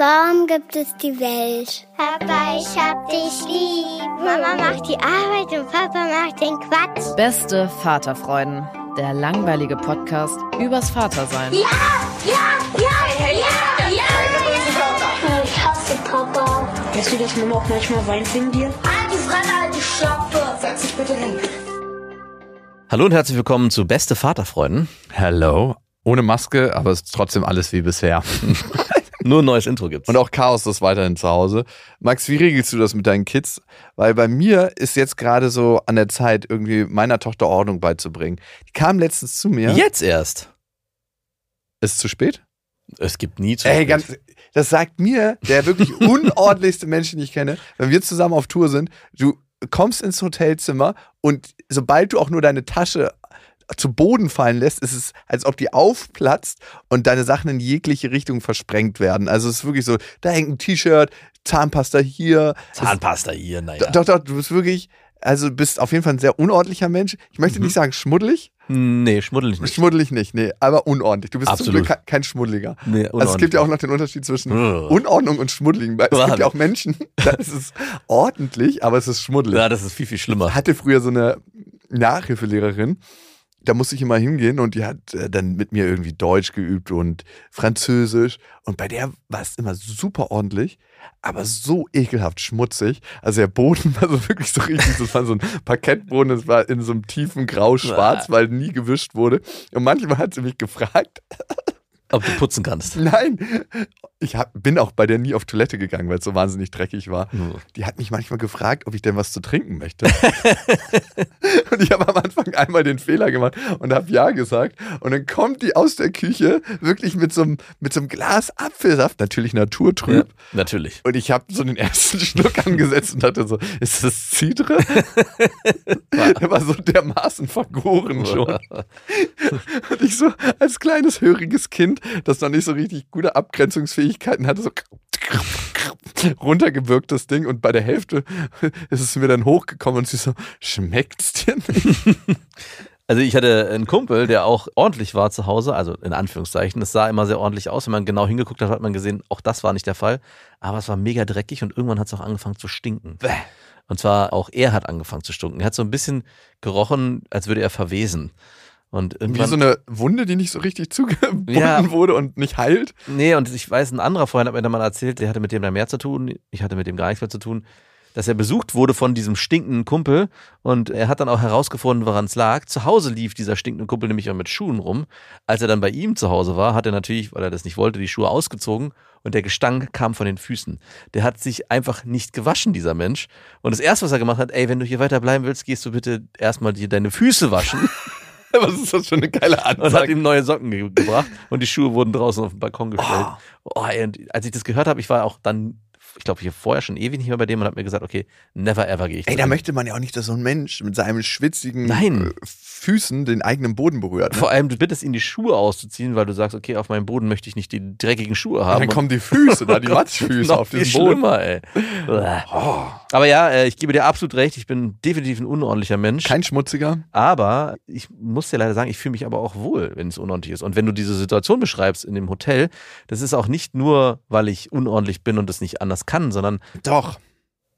Warum gibt es die Welt? Papa, ich hab dich lieb. Mama macht die Arbeit und Papa macht den Quatsch. Beste Vaterfreuden. Der langweilige Podcast übers Vatersein. Ja, ja, ja, ja, ja, ja. Ich hasse Papa. Weißt du, dass Mama auch manchmal weint wegen dir? Alte Fremde, alte Schöpfe. Setz dich bitte hin. Hallo und herzlich willkommen zu Beste Vaterfreunden. Hello. Ohne Maske, aber es ist trotzdem alles wie bisher. Nur ein neues Intro gibt's. Und auch Chaos ist weiterhin zu Hause. Max, wie regelst du das mit deinen Kids? Weil bei mir ist jetzt gerade so an der Zeit, irgendwie meiner Tochter Ordnung beizubringen. Die kam letztens zu mir. Jetzt erst. Ist es zu spät? Es gibt nie zu Ey, spät. ganz, das sagt mir der wirklich unordentlichste Mensch, den ich kenne, wenn wir zusammen auf Tour sind. Du kommst ins Hotelzimmer und sobald du auch nur deine Tasche zu Boden fallen lässt, ist es, als ob die aufplatzt und deine Sachen in jegliche Richtung versprengt werden. Also es ist wirklich so, da hängt ein T-Shirt, Zahnpasta hier. Zahnpasta hier, naja. Doch, doch, du bist wirklich, also bist auf jeden Fall ein sehr unordentlicher Mensch. Ich möchte Mhm. nicht sagen schmuddelig, Nee, schmuddel ich nicht. schmuddelig nicht, nee, aber unordentlich. Du bist zum Absolut. Glück ke- kein Schmuddeliger. Nee, Also es gibt ja auch noch den Unterschied zwischen. Unordnung und Schmuddeligen. Weil Es Warte. gibt ja auch Menschen, da ist es ordentlich, aber es ist schmuddelig. Ja, das ist viel, viel schlimmer. Ich hatte früher so eine Nachhilfelehrerin, da musste ich immer hingehen und die hat äh, dann mit mir irgendwie Deutsch geübt und Französisch. Und bei der war es immer super ordentlich, aber so ekelhaft schmutzig. Also der Boden war so wirklich so richtig, das war so ein Parkettboden, das war in so einem tiefen Grau-Schwarz, weil nie gewischt wurde. Und manchmal hat sie mich gefragt, Ob du putzen kannst. Nein, ich hab, bin auch bei der nie auf Toilette gegangen, weil es so wahnsinnig dreckig war. Die hat mich manchmal gefragt, ob ich denn was zu trinken möchte. und ich habe am Anfang einmal den Fehler gemacht und habe ja gesagt. Und dann kommt die aus der Küche wirklich mit so einem, mit so einem Glas Apfelsaft, natürlich Ja, naturtrüb. natürlich. Und ich habe so den ersten Schluck angesetzt und dachte so, ist das Cidre? Der war so dermaßen vergoren schon. Und ich so als kleines, höriges Kind, das noch nicht so richtig gute Abgrenzungsfähigkeiten hatte, so runtergewirkt das Ding und bei der Hälfte ist es mir dann hochgekommen und sie so, schmeckt's dir nicht? Also ich hatte einen Kumpel, der auch ordentlich war zu Hause, also in Anführungszeichen. Es sah immer sehr ordentlich aus. Wenn man genau hingeguckt hat, hat man gesehen, auch das war nicht der Fall. Aber es war mega dreckig und irgendwann hat es auch angefangen zu stinken. Und zwar auch er hat angefangen zu stinken. Er hat so ein bisschen gerochen, als würde er verwesen. Und Wie so eine Wunde, die nicht so richtig zugebunden Ja. wurde und nicht heilt. Nee, und ich weiß, ein anderer Freund hat mir dann mal erzählt, der hatte mit dem da mehr zu tun. Ich hatte mit dem gar nichts mehr zu tun. Dass er besucht wurde von diesem stinkenden Kumpel und er hat dann auch herausgefunden, woran es lag. Zu Hause lief dieser stinkende Kumpel nämlich auch mit Schuhen rum. Als er dann bei ihm zu Hause war, hat er natürlich, weil er das nicht wollte, die Schuhe ausgezogen und der Gestank kam von den Füßen. Der hat sich einfach nicht gewaschen, dieser Mensch. Und das erste, was er gemacht hat, ey, wenn du hier weiter bleiben willst, gehst du bitte erstmal dir deine Füße waschen. Was ist das für eine geile und hat Ansage? ihm neue Socken ge gebracht und die Schuhe wurden draußen auf den Balkon gestellt. Oh. ey, und als ich das gehört habe, ich war auch dann, ich glaube, hier vorher schon ewig nicht mehr bei dem und habe mir gesagt, okay, never ever gehe ich Ey, da möchte man ja auch nicht, dass so ein Mensch mit seinen schwitzigen Nein. Füßen den eigenen Boden berührt. Ne? Vor allem, du bittest ihn, die Schuhe auszuziehen, weil du sagst, okay, auf meinem Boden möchte ich nicht die dreckigen Schuhe Und haben. dann kommen die Füße da, die Gott, Matschfüße auf diesem Boden. schlimmer, ey. Aber ja, äh, ich gebe dir absolut recht, ich bin definitiv ein unordentlicher Mensch. Kein schmutziger. Aber ich muss dir leider sagen, ich fühle mich aber auch wohl, wenn es unordentlich ist. Und wenn du diese Situation beschreibst in dem Hotel, das ist auch nicht nur, weil ich unordentlich bin und es nicht anders kann, sondern Doch.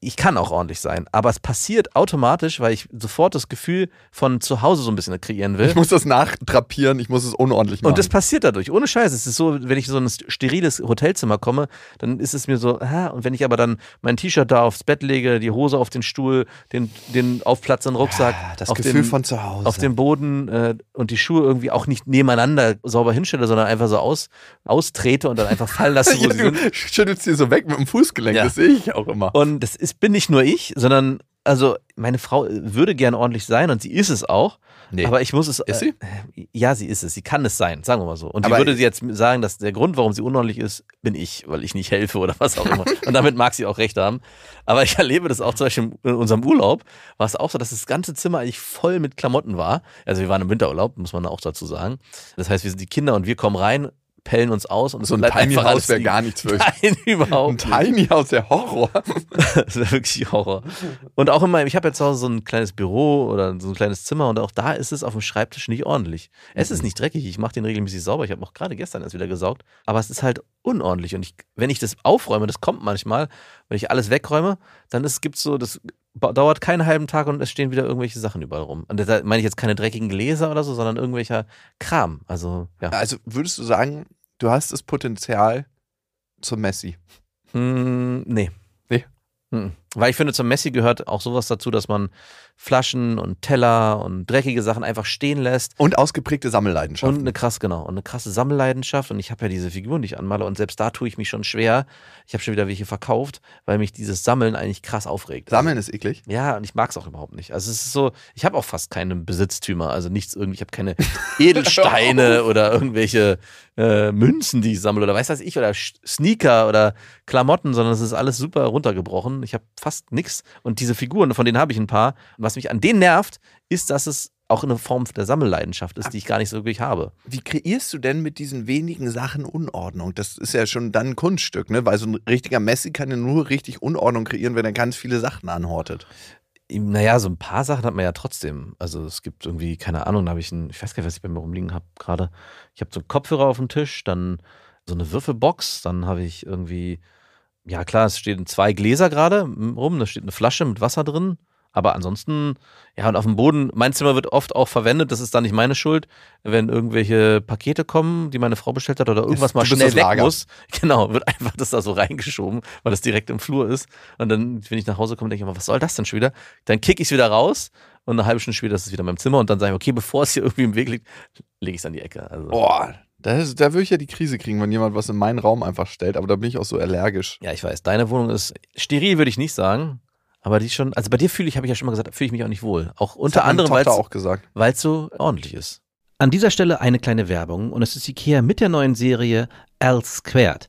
Ich kann auch ordentlich sein. Aber es passiert automatisch, weil ich sofort das Gefühl von zu Hause so ein bisschen kreieren will. Ich muss das nachdrapieren, ich muss es unordentlich machen. Und das passiert dadurch. Ohne Scheiß. Es ist so, wenn ich in so ein steriles Hotelzimmer komme, dann ist es mir so, ah, und wenn ich aber dann mein T-Shirt da aufs Bett lege, die Hose auf den Stuhl, den, den aufplatzenden Rucksack, Ah, das auf Gefühl dem, von zu Hause. auf dem Boden äh, und die Schuhe irgendwie auch nicht nebeneinander sauber hinstelle, sondern einfach so aus, austrete und dann einfach fallen lasse, wo ja, sie du sind. schüttelst die so weg mit dem Fußgelenk, Ja. das sehe ich auch immer. Und das ist, bin nicht nur ich, sondern also meine Frau würde gern ordentlich sein und sie ist es auch. Nee. Aber ich muss es. Ist sie? Äh, ja, sie ist es. Sie kann es sein, sagen wir mal so. Und Aber- die würde jetzt sagen, dass der Grund, warum sie unordentlich ist, bin ich, weil ich nicht helfe oder was auch immer. und damit mag sie auch recht haben. Aber ich erlebe das auch zum Beispiel in unserem Urlaub. War es auch so, dass das ganze Zimmer eigentlich voll mit Klamotten war. Also wir waren im Winterurlaub, muss man auch dazu sagen. Das heißt, wir sind die Kinder und wir kommen rein pellen uns aus und es So ein Tiny House wäre gar nichts für euch. Nein, Ein überhaupt nicht. Tiny House, der Horror. Das wäre wirklich Horror. Und auch immer, ich habe zu Hause so ein kleines Büro oder so ein kleines Zimmer und auch da ist es auf dem Schreibtisch nicht ordentlich. Es Mhm. ist nicht dreckig, ich mache den regelmäßig sauber. Ich habe auch gerade gestern erst wieder gesaugt, aber es ist halt unordentlich. Und ich, wenn ich das aufräume, das kommt manchmal, wenn ich alles wegräume, dann gibt es so, das dauert keinen halben Tag und es stehen wieder irgendwelche Sachen überall rum. Und da meine ich jetzt keine dreckigen Gläser oder so, sondern irgendwelcher Kram. Also, ja. Also würdest du sagen, du hast das Potenzial zum Messi? Hm, nee. Nee. Hm. Weil ich finde, zum Messi gehört auch sowas dazu, dass man Flaschen und Teller und dreckige Sachen einfach stehen lässt. Und ausgeprägte Sammelleidenschaft. Und eine krass, genau. Und eine krasse Sammelleidenschaft. Und ich habe ja diese Figuren, die ich anmale. Und selbst da tue ich mich schon schwer. Ich habe schon wieder welche verkauft, weil mich dieses Sammeln eigentlich krass aufregt. Sammeln ist eklig. Ja, und ich mag es auch überhaupt nicht. Also es ist so, ich habe auch fast keine Besitztümer, also nichts irgendwie, ich habe keine Edelsteine oder irgendwelche äh, Münzen, die ich sammle oder weiß was ich, oder Sneaker oder Klamotten, sondern es ist alles super runtergebrochen. Ich habe fast nichts und diese Figuren, von denen habe ich ein paar. Und was mich an denen nervt, ist, dass es auch eine Form der Sammelleidenschaft ist, die ich gar nicht so wirklich habe. Wie kreierst du denn mit diesen wenigen Sachen Unordnung? Das ist ja schon dann ein Kunststück, ne? Weil so ein richtiger Messi kann ja nur richtig Unordnung kreieren, wenn er ganz viele Sachen anhortet. Naja, so ein paar Sachen hat man ja trotzdem. Also es gibt irgendwie, keine Ahnung, da habe ich ein, ich weiß gar nicht, was ich bei mir rumliegen habe gerade. Ich habe so einen Kopfhörer auf dem Tisch, dann so eine Würfelbox, dann habe ich irgendwie, ja klar, es stehen zwei Gläser gerade rum, da steht eine Flasche mit Wasser drin. Aber ansonsten, ja, und auf dem Boden, mein Zimmer wird oft auch verwendet, das ist dann nicht meine Schuld, wenn irgendwelche Pakete kommen, die meine Frau bestellt hat oder irgendwas mal schnell das weg Lager. muss. Genau, wird einfach das da so reingeschoben, weil das direkt im Flur ist. Und dann, wenn ich nach Hause komme, denke ich immer, was soll das denn schon wieder? Dann kicke ich es wieder raus und eine halbe Stunde später ist es wieder in meinem Zimmer und dann sage ich, okay, bevor es hier irgendwie im Weg liegt, lege ich es an die Ecke. Also, Boah, da, ist, da würde ich ja die Krise kriegen, wenn jemand was in meinen Raum einfach stellt. Aber da bin ich auch so allergisch. Ja, ich weiß, deine Wohnung ist steril, würde ich nicht sagen. Aber die schon, also bei dir fühle ich, habe ich ja schon mal gesagt, fühle ich mich auch nicht wohl. Auch Das unter anderem, weil Tochter es auch gesagt. weil es so ordentlich ist. An dieser Stelle eine kleine Werbung und es ist Ikea mit der neuen Serie L Squared.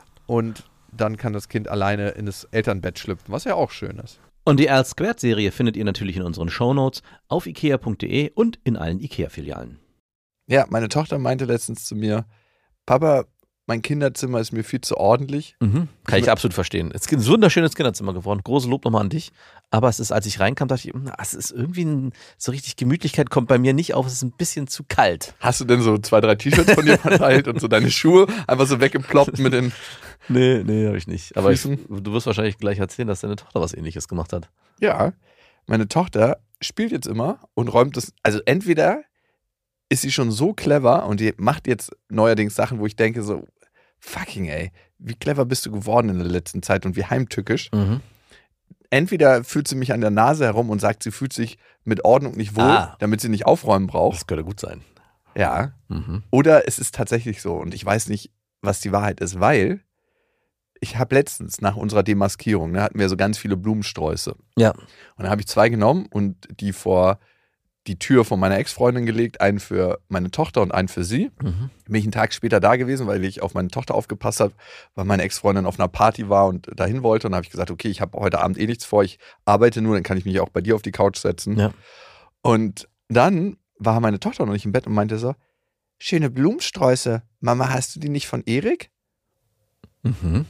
Und dann kann das Kind alleine in das Elternbett schlüpfen, was ja auch schön ist. Und die L Squared Serie findet ihr natürlich in unseren Shownotes auf ikea.de und in allen Ikea-Filialen. Ja, meine Tochter meinte letztens zu mir, Papa, mein Kinderzimmer ist mir viel zu ordentlich. Mhm. Kann ich absolut verstehen. Es ist ein wunderschönes Kinderzimmer geworden. Große Lob nochmal an dich. Aber es ist, als ich reinkam, dachte ich, na, es ist irgendwie ein, so richtig Gemütlichkeit kommt bei mir nicht auf. Es ist ein bisschen zu kalt. Hast du denn so zwei, drei T-Shirts von dir verteilt und so deine Schuhe einfach so weggeploppt mit den. Nee, nee, habe ich nicht. Aber ich, du wirst wahrscheinlich gleich erzählen, dass deine Tochter was ähnliches gemacht hat. Ja, meine Tochter spielt jetzt immer und räumt das. Also entweder ist sie schon so clever und die macht jetzt neuerdings Sachen, wo ich denke so, fucking ey, wie clever bist du geworden in der letzten Zeit und wie heimtückisch. Mhm. Entweder fühlt sie mich an der Nase herum und sagt, sie fühlt sich mit Ordnung nicht wohl, Ah. damit sie nicht aufräumen braucht. Das könnte gut sein. Ja. Mhm. Oder es ist tatsächlich so und ich weiß nicht, was die Wahrheit ist, weil ich habe letztens nach unserer Demaskierung, ne, hatten wir so ganz viele Blumensträuße. Ja. Und dann habe ich zwei genommen und die vor die Tür von meiner Ex-Freundin gelegt, einen für meine Tochter und einen für sie. Mhm. Bin ich einen Tag später da gewesen, weil ich auf meine Tochter aufgepasst habe, weil meine Ex-Freundin auf einer Party war und dahin wollte. Und habe ich gesagt, okay, ich habe heute Abend eh nichts vor, ich arbeite nur, dann kann ich mich auch bei dir auf die Couch setzen. Ja. Und dann war meine Tochter noch nicht im Bett und meinte so, schöne Blumensträuße. Mama, hast du die nicht von Erik? Mhm.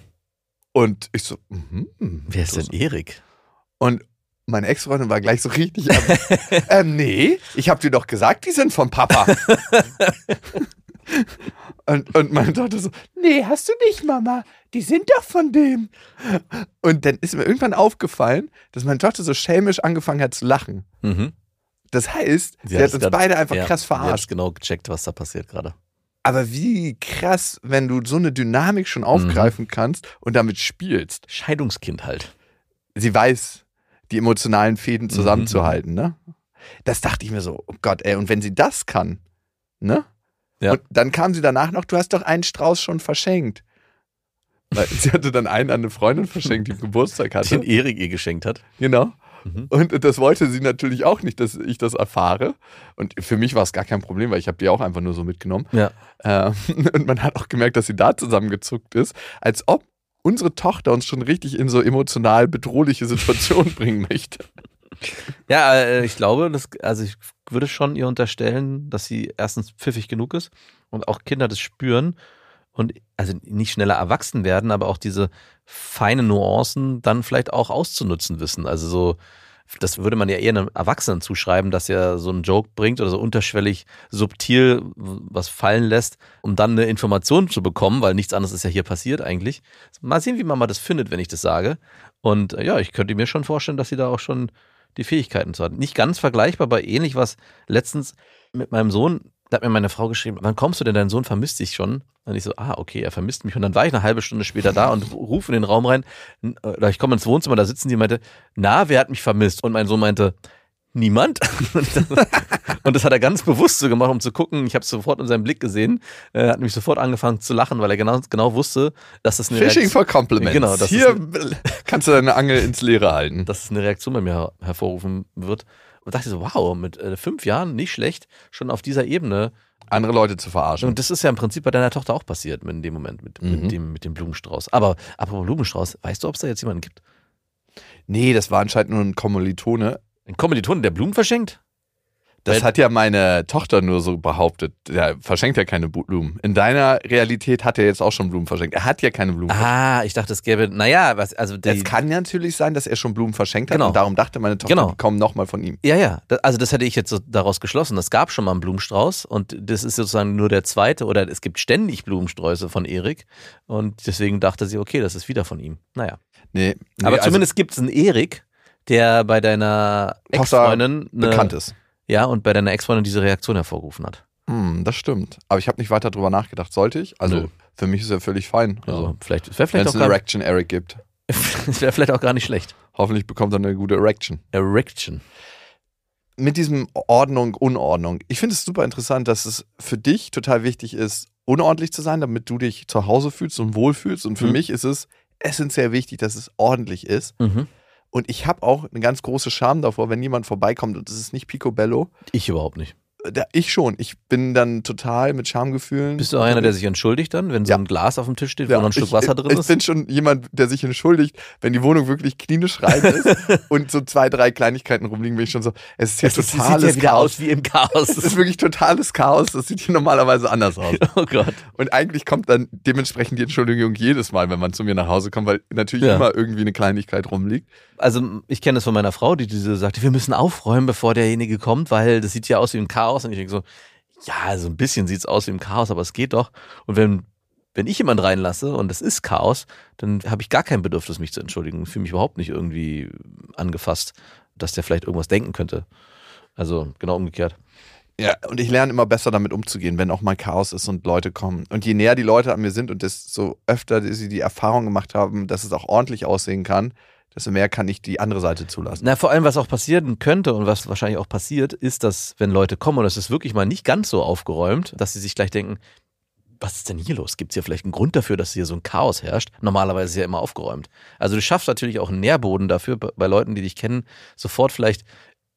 Und ich so, mhm. Wer ist denn Erik? Und meine Ex-Freundin war gleich so richtig ähm, nee, ich habe dir doch gesagt, die sind vom Papa. Und, und meine Tochter so, nee, hast du nicht, Mama. Die sind doch von dem. Und dann ist mir irgendwann aufgefallen, dass meine Tochter so schelmisch angefangen hat zu lachen. Mhm. Das heißt, sie, hat hat's uns grad- beide einfach ja, krass Sie hat verarscht. genau gecheckt, was da passiert gerade. Aber wie krass, wenn du so eine Dynamik schon aufgreifen kannst und damit spielst. Scheidungskind halt. Sie weiß, die emotionalen Fäden zusammenzuhalten, ne? Das dachte ich mir so, oh Gott, ey, und wenn sie das kann, ne? Ja. Und dann kam sie danach noch, du hast doch einen Strauß schon verschenkt. Weil sie hatte dann einen an eine Freundin verschenkt, die Geburtstag hatte. Den Erik ihr geschenkt hat. Genau. Mhm. Und das wollte sie natürlich auch nicht, dass ich das erfahre. Und für mich war es gar kein Problem, weil ich habe die auch einfach nur so mitgenommen. Ja. Ähm, und man hat auch gemerkt, dass sie da zusammengezuckt ist, als ob unsere Tochter uns schon richtig in so emotional bedrohliche Situationen bringen möchte. Ja, äh, ich glaube, das, also ich würde schon ihr unterstellen, dass sie erstens pfiffig genug ist und auch Kinder das spüren und also nicht schneller erwachsen werden, aber auch diese feinen Nuancen dann vielleicht auch auszunutzen wissen. Also so, das würde man ja eher einem Erwachsenen zuschreiben, dass er so einen Joke bringt oder so unterschwellig subtil was fallen lässt, um dann eine Information zu bekommen, weil nichts anderes ist ja hier passiert eigentlich. Mal sehen, wie Mama das findet, wenn ich das sage. Und äh, ja, ich könnte mir schon vorstellen, dass sie da auch schon die Fähigkeiten zu hat. Nicht ganz vergleichbar, aber ähnlich was letztens mit meinem Sohn, da hat mir meine Frau geschrieben, wann kommst du denn, dein Sohn vermisst dich schon? Und ich so, ah, okay, er vermisst mich. Und dann war ich eine halbe Stunde später da und rufe in den Raum rein, n- oder ich komme ins Wohnzimmer, da sitzen die und meinte, na, wer hat mich vermisst? Und mein Sohn meinte, niemand. Und das hat er ganz bewusst so gemacht, um zu gucken. Ich habe es sofort in seinem Blick gesehen. Er hat mich sofort angefangen zu lachen, weil er genau, genau wusste, dass das eine Fishing Reaktion- for Compliments. Genau, das Hier kannst du deine Angel ins Leere halten. dass es eine Reaktion bei mir her hervorrufen wird. Und dachte so, wow, mit äh, fünf Jahren nicht schlecht, schon auf dieser Ebene. Andere Leute zu verarschen. Und das ist ja im Prinzip bei deiner Tochter auch passiert in dem Moment mit, Mhm. mit, dem, mit dem Blumenstrauß. Aber apropos Blumenstrauß, weißt du, ob es da jetzt jemanden gibt? nee, das war anscheinend nur ein Kommilitone. Ein Kommilitonen, der Blumen verschenkt? Das Weil- hat ja meine Tochter nur so behauptet. Der verschenkt ja keine Blumen. In deiner Realität hat er jetzt auch schon Blumen verschenkt. Er hat ja keine Blumen. Ah, ich dachte, es gäbe, naja, was, also die, Es kann ja natürlich sein, dass er schon Blumen verschenkt hat Genau. und darum dachte meine Tochter, Genau. die kommen nochmal von ihm. Ja, ja. Da- Also das hätte ich jetzt so daraus geschlossen. Es gab schon mal einen Blumenstrauß und das ist sozusagen nur der zweite oder es gibt ständig Blumensträuße von Erik und deswegen dachte sie, okay, das ist wieder von ihm. Naja. Nee, nee Aber also zumindest gibt es einen Erik, der bei deiner Ex-Freundin bekannt ist. Ja, und bei deiner Ex-Freundin diese Reaktion hervorgerufen hat. Hm, das stimmt. Aber ich habe nicht weiter drüber nachgedacht. Sollte ich? Also Nö. für mich ist er völlig fein. Also Also, vielleicht, es wäre wenn vielleicht, es auch eine Erection Eric gibt. es wär vielleicht auch gar nicht schlecht. Hoffentlich bekommt er eine gute Erection. Erection. mit diesem Ordnung, Unordnung. Ich finde es super interessant, dass es für dich total wichtig ist, unordentlich zu sein, damit du dich zu Hause fühlst und wohlfühlst. Und für Mhm. mich ist es essentiell wichtig, dass es ordentlich ist. Mhm. Und ich habe auch eine ganz große Scham davor, wenn jemand vorbeikommt und es ist nicht Picobello. Ich überhaupt nicht. Ich schon. Ich bin dann total mit Schamgefühlen. Bist du auch einer, der sich entschuldigt dann, wenn so Ja. ein Glas auf dem Tisch steht, wo Ja, noch ein Stück ich, Wasser drin ich ist? bin schon jemand, der sich entschuldigt, wenn die Wohnung wirklich klinisch rein ist und so zwei, drei Kleinigkeiten rumliegen, bin ich schon so, es ist hier Es ist- totales sieht ja wieder Chaos. aus wie im Chaos. Es ist wirklich totales Chaos. Das sieht hier normalerweise anders aus. oh Gott. Und eigentlich kommt dann dementsprechend die Entschuldigung jedes Mal, wenn man zu mir nach Hause kommt, weil natürlich Ja. immer irgendwie eine Kleinigkeit rumliegt. Also ich kenne das von meiner Frau, die diese sagte, wir müssen aufräumen, bevor derjenige kommt, weil das sieht ja aus wie ein Chaos. Und ich denke so, ja, so ein bisschen sieht es aus wie ein Chaos, aber es geht doch. Und wenn, wenn ich jemand reinlasse und es ist Chaos, dann habe ich gar kein Bedürfnis, mich zu entschuldigen. Ich fühle mich überhaupt nicht irgendwie angefasst, dass der vielleicht irgendwas denken könnte. Also genau umgekehrt. Ja, und ich lerne immer besser damit umzugehen, wenn auch mal Chaos ist und Leute kommen. Und je näher die Leute an mir sind und desto öfter sie die Erfahrung gemacht haben, dass es auch ordentlich aussehen kann, desto mehr kann ich die andere Seite zulassen. Na, vor allem, was auch passieren könnte und was wahrscheinlich auch passiert, ist, dass wenn Leute kommen und es ist wirklich mal nicht ganz so aufgeräumt, dass sie sich gleich denken, was ist denn hier los? Gibt es hier vielleicht einen Grund dafür, dass hier so ein Chaos herrscht? Normalerweise ist ja immer aufgeräumt. Also du schaffst natürlich auch einen Nährboden dafür, bei Leuten, die dich kennen, sofort vielleicht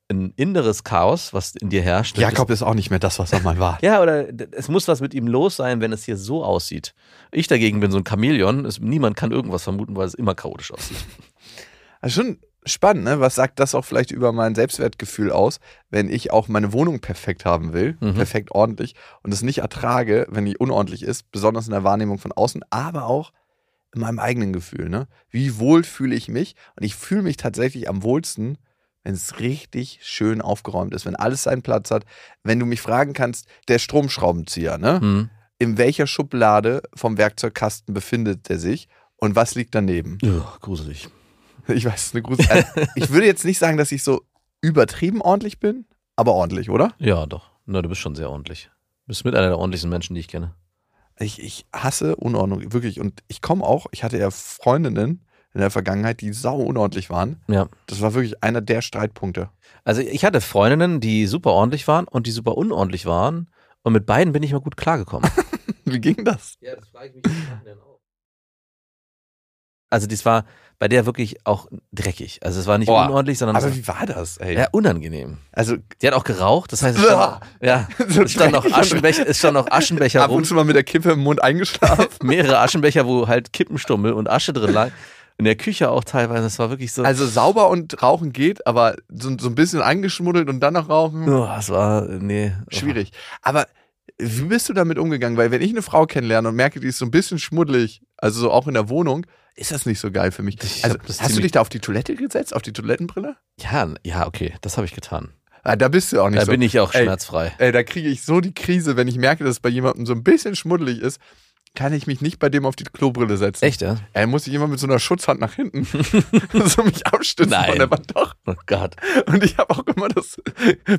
ein inneres Chaos, was in dir herrscht. Jakob ist auch nicht mehr das, was er mal war. Ja, oder es muss was mit ihm los sein, wenn es hier so aussieht. Ich dagegen bin so ein Chamäleon. Es, niemand kann irgendwas vermuten, weil es immer chaotisch aussieht. Also schon spannend, ne? Was sagt das auch vielleicht über mein Selbstwertgefühl aus, wenn ich auch meine Wohnung perfekt haben will, Mhm. perfekt ordentlich und es nicht ertrage, wenn die unordentlich ist, besonders in der Wahrnehmung von außen, aber auch in meinem eigenen Gefühl, ne? Wie wohl fühle ich mich? Und ich fühle mich tatsächlich am wohlsten, wenn es richtig schön aufgeräumt ist, wenn alles seinen Platz hat. Wenn du mich fragen kannst, der Stromschraubenzieher, ne? Hm. in welcher Schublade vom Werkzeugkasten befindet er sich und was liegt daneben? Ja, gruselig. Ich weiß, eine Grusel. Also, ich würde jetzt nicht sagen, dass ich so übertrieben ordentlich bin, aber ordentlich, oder? Ja, doch. Na, du bist schon sehr ordentlich. Du bist mit einer der ordentlichsten Menschen, die ich kenne. Ich, ich hasse Unordnung, wirklich. Und ich komme auch, ich hatte ja Freundinnen in der Vergangenheit, die sau unordentlich waren. Ja. Das war wirklich einer der Streitpunkte. Also ich hatte Freundinnen, die super ordentlich waren und die super unordentlich waren. Und mit beiden bin ich mal gut klargekommen. Wie ging das? Ja, das frage ich mich im Nachhinein auch. Also das war bei der wirklich auch dreckig. Also es war nicht Boah, unordentlich, sondern Aber wie war das, ey? ja, unangenehm. Also Die hat auch geraucht, das heißt, es stand, ja, so es stand noch Aschenbecher, es stand noch Aschenbecher ab rum, und zu mal mit der Kippe im Mund eingeschlafen. mehrere Aschenbecher, wo halt Kippenstummel und Asche drin lag. In der Küche auch teilweise, das war wirklich so. Also sauber und rauchen geht, aber so, so ein bisschen angeschmuddelt und dann noch rauchen, oh, das war, nee. schwierig. Aber wie bist du damit umgegangen? Weil wenn ich eine Frau kennenlerne und merke, die ist so ein bisschen schmuddelig, also so auch in der Wohnung, ist das nicht so geil für mich. Ich Also hast du dich da auf die Toilette gesetzt, auf die Toilettenbrille? Ja, ja, okay, das habe ich getan. Ah, da bist du auch nicht Da so. bin ich auch Ey, schmerzfrei. Ey, da kriege ich so die Krise, wenn ich merke, dass es bei jemandem so ein bisschen schmuddelig ist, kann ich mich nicht bei dem auf die Klobrille setzen. Echt, ja? Ey, muss ich immer mit so einer Schutzhand nach hinten so mich abstützen Nein. von der Wand. Doch. Oh Gott. Und ich habe auch immer das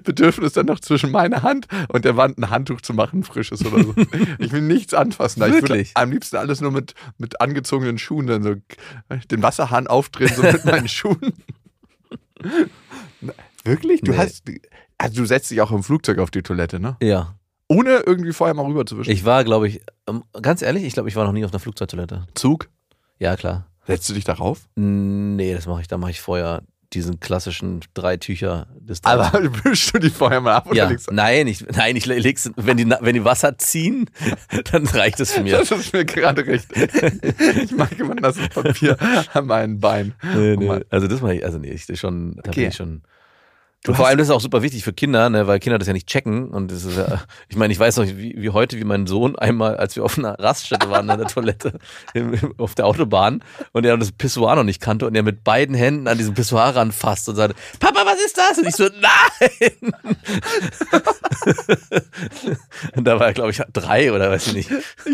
Bedürfnis, dann noch zwischen meiner Hand und der Wand ein Handtuch zu machen, frisches oder so. Ich will nichts anfassen. da. Ich würde Wirklich? am liebsten alles nur mit, mit angezogenen Schuhen, dann so den Wasserhahn aufdrehen, so mit meinen Schuhen. Wirklich? Du Nee. hast. Also du setzt dich auch im Flugzeug auf die Toilette, ne? Ja. Ohne irgendwie vorher mal rüberzuwischen. Ich war, glaube ich, ähm, ganz ehrlich, ich glaube, ich war noch nie auf einer Flugzeugtoilette. Zug? Ja, klar. Setzt du dich darauf? Nee, das mache ich, da mache ich vorher diesen klassischen drei Tücher des Aber wischst du die vorher mal ab oder ja, legst du nein, ich, nein, ich leg's, wenn die, wenn die Wasser ziehen, dann reicht es für mir. Das ist mir gerade recht. Ich mag immer nasses Papier an meinen Beinen. Nee, Oh nee. Also das mache ich, also nee, ich schon, da Okay. bin ich schon. Du Und vor allem das ist auch super wichtig für Kinder, ne, weil Kinder das ja nicht checken. Und das ist ja, ich meine, ich weiß noch, wie, wie heute, wie mein Sohn einmal, als wir auf einer Raststätte waren an der Toilette im, im, auf der Autobahn und er das Pissoir noch nicht kannte und er mit beiden Händen an diesem Pissoir ranfasst und sagte, Papa, was ist das? Und ich so, nein! und da war er, glaube ich, drei oder weiß ich nicht.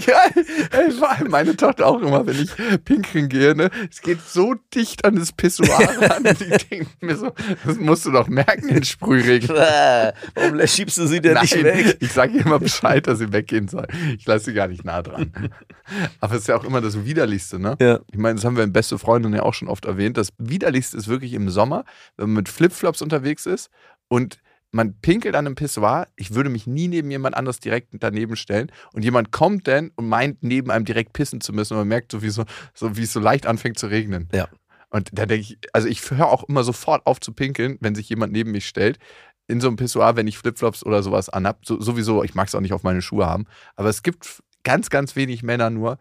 Ja, ey, vor allem meine Tochter auch immer, wenn ich pinkeln gehe, ne? Es geht so dicht an das Pissoir ran. Die denkt mir so, das musst du doch merken, den Sprühregen. Warum schiebst du sie denn nicht weg? ich sage ihr immer Bescheid, dass sie weggehen soll. Ich lasse sie gar nicht nah dran. Aber es ist ja auch immer das Widerlichste, ne? Ja. Ich meine, das haben wir in Beste Freundin ja auch schon oft erwähnt. Das Widerlichste ist wirklich im Sommer, wenn man mit Flipflops unterwegs ist und man pinkelt an einem Pissoir. Ich würde mich nie neben jemand anders direkt daneben stellen. Und jemand kommt dann und meint, neben einem direkt pissen zu müssen. Und man merkt so, wie, so, so, wie es so leicht anfängt zu regnen. Ja. Und da denke ich, also ich höre auch immer sofort auf zu pinkeln, wenn sich jemand neben mich stellt. In so einem Pissoir, wenn ich Flipflops oder sowas anhab. So, sowieso, ich mag es auch nicht auf meine Schuhe haben. Aber es gibt ganz, ganz wenig Männer nur,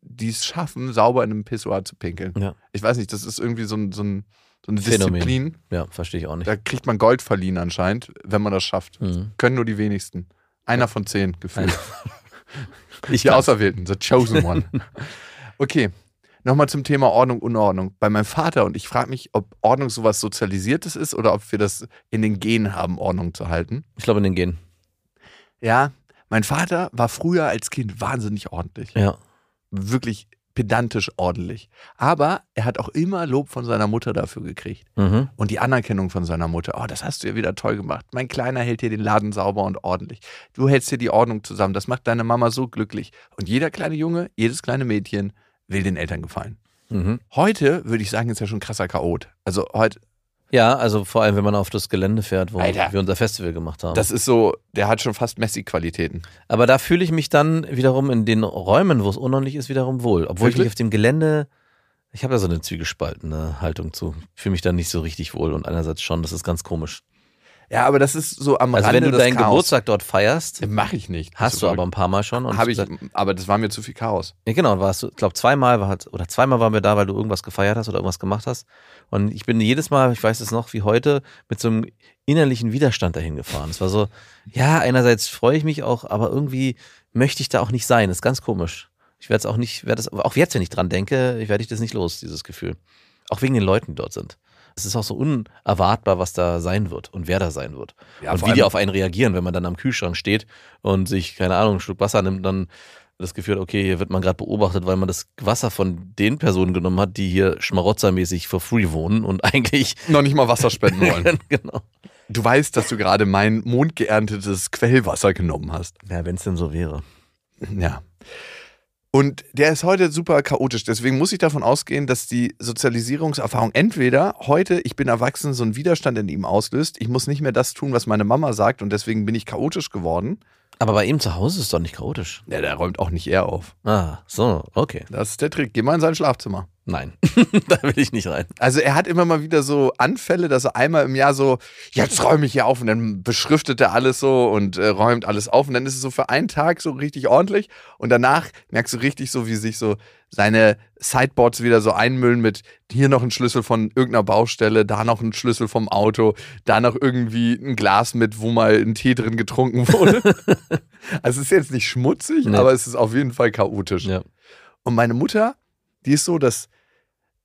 die es schaffen, sauber in einem Pissoir zu pinkeln. Ja. Ich weiß nicht, das ist irgendwie so, ein, so, ein, so eine Phänomen. Disziplin. Ja, verstehe ich auch nicht. Da kriegt man Gold verliehen anscheinend, wenn man das schafft. Mhm. Können nur die wenigsten. Einer von zehn gefühlt. Ich Die kann's. Auserwählten, the chosen one. Okay, nochmal zum Thema Ordnung, Unordnung. Bei meinem Vater und ich frage mich, ob Ordnung sowas Sozialisiertes ist oder ob wir das in den Genen haben, Ordnung zu halten. Ich glaube in den Gen. Ja, mein Vater war früher als Kind wahnsinnig ordentlich. Ja. Wirklich pedantisch ordentlich. Aber er hat auch immer Lob von seiner Mutter dafür gekriegt. Mhm. Und die Anerkennung von seiner Mutter. Oh, das hast du ja wieder toll gemacht. Mein Kleiner hält hier den Laden sauber und ordentlich. Du hältst hier die Ordnung zusammen. Das macht deine Mama so glücklich. Und jeder kleine Junge, jedes kleine Mädchen will den Eltern gefallen. Mhm. Heute würde ich sagen, ist ja schon krasser Chaot. Also heute, Ja, also vor allem, wenn man auf das Gelände fährt, wo Alter. wir unser Festival gemacht haben. das ist so, der hat schon fast Messi-Qualitäten. Aber da fühle ich mich dann wiederum in den Räumen, wo es unordentlich ist, wiederum wohl. Obwohl ich Wirklich? mich auf dem Gelände, ich habe da so eine zwiegespaltene Haltung zu. Fühle mich da nicht so richtig wohl und einerseits schon, das ist ganz komisch. Ja, aber das ist so am Also Rande wenn du des deinen Chaos. Geburtstag dort feierst, Mache ich nicht. hast du aber ein paar Mal schon. Und Habe ich, das- aber das war mir zu viel Chaos. Ja, genau, warst du, ich glaube, zweimal war halt, oder zweimal waren wir da, weil du irgendwas gefeiert hast oder irgendwas gemacht hast. Und ich bin jedes Mal, ich weiß es noch wie heute, mit so einem innerlichen Widerstand dahin gefahren. Es war so, ja, einerseits freue ich mich auch, aber irgendwie möchte ich da auch nicht sein. Das ist ganz komisch. Ich werde es auch nicht, werde es, auch jetzt, wenn ich dran denke, ich werde ich das nicht los, dieses Gefühl. Auch wegen den Leuten, die dort sind. Es ist auch so unerwartbar, was da sein wird und wer da sein wird. Ja, und wie die auf einen reagieren, wenn man dann am Kühlschrank steht und sich, keine Ahnung, einen Schluck Wasser nimmt, dann das Gefühl hat, okay, hier wird man gerade beobachtet, weil man das Wasser von den Personen genommen hat, die hier schmarotzermäßig for free wohnen und eigentlich Noch nicht mal Wasser spenden wollen. genau. Du weißt, dass du gerade mein mondgeerntetes Quellwasser genommen hast. Ja, wenn es denn so wäre. Ja. Und der ist heute super chaotisch. Deswegen muss ich davon ausgehen, dass die Sozialisierungserfahrung entweder heute, ich bin erwachsen, so einen Widerstand in ihm auslöst. Ich muss nicht mehr das tun, was meine Mama sagt und deswegen bin ich chaotisch geworden. Aber bei ihm zu Hause ist es doch nicht chaotisch. Ja, der räumt auch nicht er auf. Ah, so, okay. Das ist der Trick. Geh mal in sein Schlafzimmer. Nein, da will ich nicht rein. Also er hat immer mal wieder so Anfälle, dass er einmal im Jahr so, jetzt räume ich hier auf und dann beschriftet er alles so und äh, räumt alles auf und dann ist es so für einen Tag so richtig ordentlich und danach merkst du richtig so, wie sich so seine Sideboards wieder so einmüllen mit hier noch ein Schlüssel von irgendeiner Baustelle, da noch ein Schlüssel vom Auto, da noch irgendwie ein Glas mit, wo mal ein Tee drin getrunken wurde. also es ist jetzt nicht schmutzig, Nee. aber es ist auf jeden Fall chaotisch. Ja. Und meine Mutter, die ist so, dass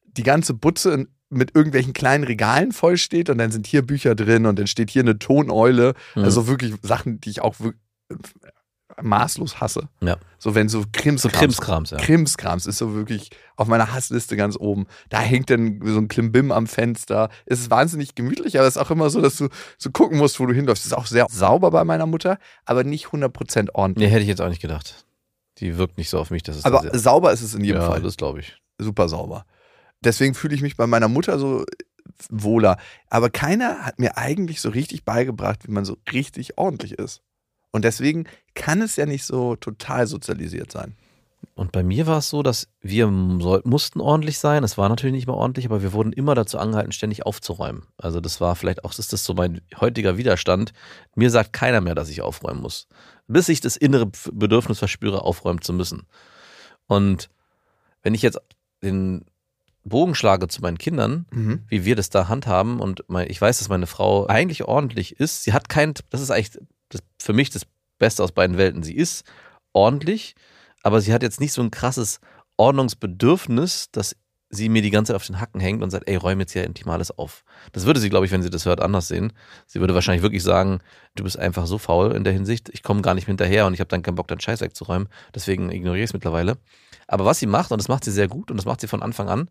die ganze Butze mit irgendwelchen kleinen Regalen voll steht und dann sind hier Bücher drin und dann steht hier eine Toneule. Mhm. Also wirklich Sachen, die ich auch wirk- maßlos hasse. Ja. So wenn so So Krimskrams. Krimskrams, ja. Krimskrams ist so wirklich auf meiner Hassliste ganz oben. Da hängt dann so ein Klimbim am Fenster. Es ist wahnsinnig gemütlich, aber es ist auch immer so, dass du so gucken musst, wo du hinläufst. Es ist auch sehr sauber bei meiner Mutter, aber nicht 100% ordentlich. Nee, hätte ich jetzt auch nicht gedacht. Die wirkt nicht so auf mich, dass es da aber sehr- sauber ist es in jedem ja, Fall. das glaube ich. super sauber. Deswegen fühle ich mich bei meiner Mutter so wohler. Aber keiner hat mir eigentlich so richtig beigebracht, wie man so richtig ordentlich ist. Und deswegen kann es ja nicht so total sozialisiert sein. Und bei mir war es so, dass wir soll, mussten ordentlich sein. Es war natürlich nicht mehr ordentlich, aber wir wurden immer dazu angehalten, ständig aufzuräumen. Also das war vielleicht auch, ist das so mein heutiger Widerstand. Mir sagt keiner mehr, dass ich aufräumen muss. Bis ich das innere Bedürfnis verspüre, aufräumen zu müssen. Und wenn ich jetzt den Bogen schlage zu meinen Kindern, Mhm. wie wir das da handhaben und mein, ich weiß, dass meine Frau eigentlich ordentlich ist. Sie hat kein, das ist eigentlich das, für mich das Beste aus beiden Welten. Sie ist ordentlich, aber sie hat jetzt nicht so ein krasses Ordnungsbedürfnis, dass sie mir die ganze Zeit auf den Hacken hängt und sagt, ey, räum jetzt hier endlich mal alles auf. Das würde sie, glaube ich, wenn sie das hört, anders sehen. Sie würde wahrscheinlich wirklich sagen, du bist einfach so faul in der Hinsicht, ich komme gar nicht hinterher und ich habe dann keinen Bock, deinen Scheiß wegzuräumen. Deswegen ignoriere ich es mittlerweile. Aber was sie macht, und das macht sie sehr gut und das macht sie von Anfang an,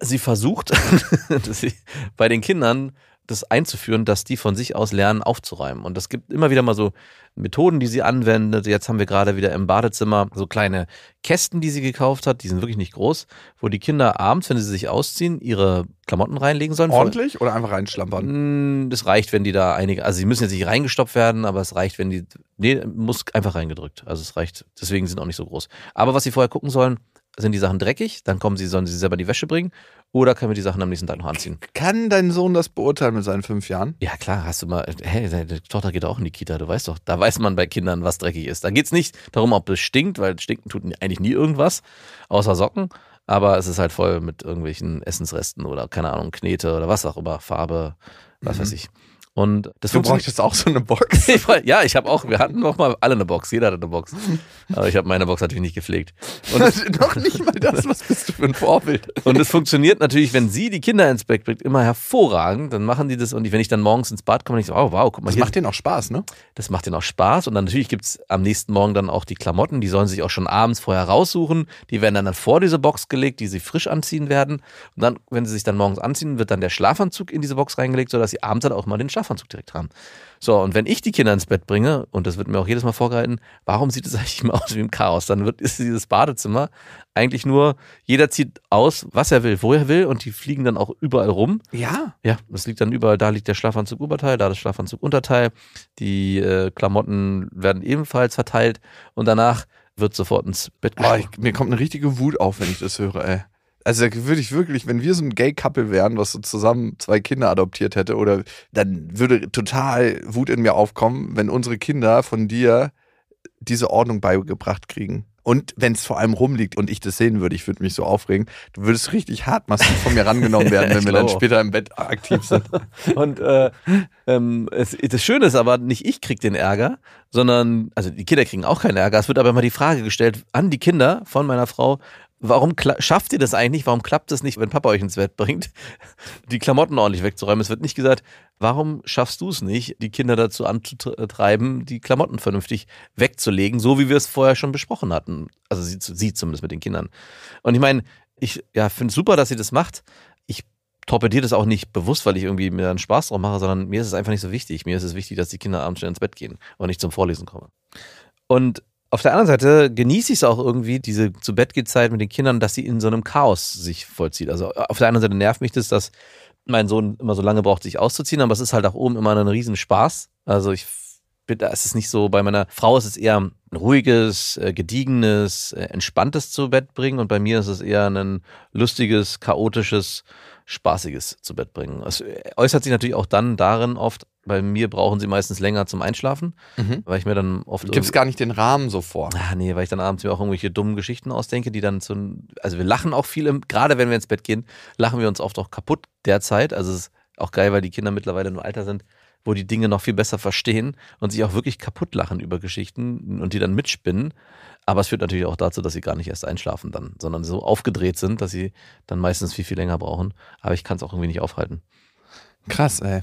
sie versucht, dass sie bei den Kindern das einzuführen, dass die von sich aus lernen, aufzuräumen. Und es gibt immer wieder mal so Methoden, die sie anwendet. Jetzt haben wir gerade wieder im Badezimmer so kleine Kästen, die sie gekauft hat. Die sind wirklich nicht groß, wo die Kinder abends, wenn sie sich ausziehen, ihre Klamotten reinlegen sollen. Ordentlich oder einfach reinschlampern? Mm, Das reicht, wenn die da einige, also sie müssen jetzt nicht reingestopft werden, aber es reicht, wenn die, nee, muss einfach reingedrückt. Also es reicht, deswegen sind auch nicht so groß. Aber was sie vorher gucken sollen, sind die Sachen dreckig, dann kommen sie, sollen sie selber die Wäsche bringen oder können wir die Sachen am nächsten Tag noch anziehen. Kann dein Sohn das beurteilen mit seinen fünf Jahren? Ja, klar, hast du mal, hey, deine Tochter geht auch in die Kita, du weißt doch, da weiß man bei Kindern, was dreckig ist. Da geht's nicht darum, ob es stinkt, weil stinken tut eigentlich nie irgendwas, außer Socken. Aber es ist halt voll mit irgendwelchen Essensresten oder, keine Ahnung, Knete oder was auch immer, Farbe, was weiß ich. Und das Du bräuchtest auch so eine Box. Ja, ich habe auch, wir hatten noch mal alle eine Box, jeder hatte eine Box. Aber ich habe meine Box natürlich nicht gepflegt. Und es, Noch nicht mal das, was bist du für ein Vorbild? und es funktioniert natürlich, wenn sie die Kinder ins Bett bringt, immer hervorragend. Dann machen die das und wenn ich dann morgens ins Bad komme, ich so, oh wow, guck mal Das hier. macht denen auch Spaß, ne? Das macht denen auch Spaß. Und dann natürlich gibt's am nächsten Morgen dann auch die Klamotten. Die sollen sich auch schon abends vorher raussuchen. Die werden dann, dann vor diese Box gelegt, die sie frisch anziehen werden. Und dann, wenn sie sich dann morgens anziehen, wird dann der Schlafanzug in diese Box reingelegt, sodass sie abends dann auch mal den Schlafanzug direkt haben. So, und wenn ich die Kinder ins Bett bringe, und das wird mir auch jedes Mal vorgehalten, warum sieht es eigentlich immer aus wie im Chaos? Dann wird, ist dieses Badezimmer eigentlich nur, jeder zieht aus, was er will, wo er will, und die fliegen dann auch überall rum. Ja. Ja, das liegt dann überall, da liegt der Schlafanzug Oberteil, da das Schlafanzug Unterteil. Die äh, Klamotten werden ebenfalls verteilt und danach wird sofort ins Bett Oh, geschoben. ich, mir kommt eine richtige Wut auf, wenn ich das höre, ey. Also da würde ich wirklich, wenn wir so ein Gay-Couple wären, was so zusammen zwei Kinder adoptiert hätte, oder dann würde total Wut in mir aufkommen, wenn unsere Kinder von dir diese Ordnung beigebracht kriegen. Und wenn es vor allem rumliegt und ich das sehen würde, ich würde mich so aufregen, du würdest richtig hart massiv von mir rangenommen werden, wenn wir dann später im Bett aktiv sind. Und äh, ähm, es, das Schöne ist aber, nicht ich krieg den Ärger, sondern, also die Kinder kriegen auch keinen Ärger. Es wird aber immer die Frage gestellt an die Kinder von meiner Frau, warum schafft ihr das eigentlich? Warum klappt es nicht, wenn Papa euch ins Bett bringt, die Klamotten ordentlich wegzuräumen? Es wird nicht gesagt, warum schaffst du es nicht, die Kinder dazu anzutreiben, die Klamotten vernünftig wegzulegen, so wie wir es vorher schon besprochen hatten. Also sie, sie zumindest mit den Kindern. Und ich meine, ich ja, finde es super, dass sie das macht. Ich torpediere das auch nicht bewusst, weil ich irgendwie mir einen Spaß drauf mache, sondern mir ist es einfach nicht so wichtig. Mir ist es wichtig, dass die Kinder abends schnell ins Bett gehen und nicht zum Vorlesen kommen. Und auf der anderen Seite genieße ich es auch irgendwie, diese zu Bett Zeit mit den Kindern, dass sie in so einem Chaos sich vollzieht. Also auf der anderen Seite nervt mich das, dass mein Sohn immer so lange braucht, sich auszuziehen, aber es ist halt auch oben immer ein Riesenspaß. Also ich bin, es ist nicht so, bei meiner Frau ist es eher ein ruhiges, äh, gediegenes, äh, entspanntes zu Bett bringen und bei mir ist es eher ein lustiges, chaotisches, spaßiges zu Bett bringen. Es äußert sich natürlich auch dann darin oft, bei mir brauchen sie meistens länger zum Einschlafen, Mhm. weil ich mir dann oft Gibt es gar nicht den Rahmen so vor. Ah, nee, weil ich dann abends mir auch irgendwelche dummen Geschichten ausdenke, die dann zu. Also wir lachen auch viel, im, gerade wenn wir ins Bett gehen, lachen wir uns oft auch kaputt derzeit. Also es ist auch geil, weil die Kinder mittlerweile im Alter sind, wo die Dinge noch viel besser verstehen und sich auch wirklich kaputt lachen über Geschichten und die dann mitspinnen. Aber es führt natürlich auch dazu, dass sie gar nicht erst einschlafen dann, sondern so aufgedreht sind, dass sie dann meistens viel, viel länger brauchen. Aber ich kann es auch irgendwie nicht aufhalten. Krass, ey.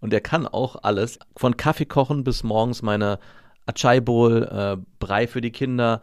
Und der kann auch alles, von Kaffee kochen bis morgens meine Achai Bowl, äh, Brei für die Kinder,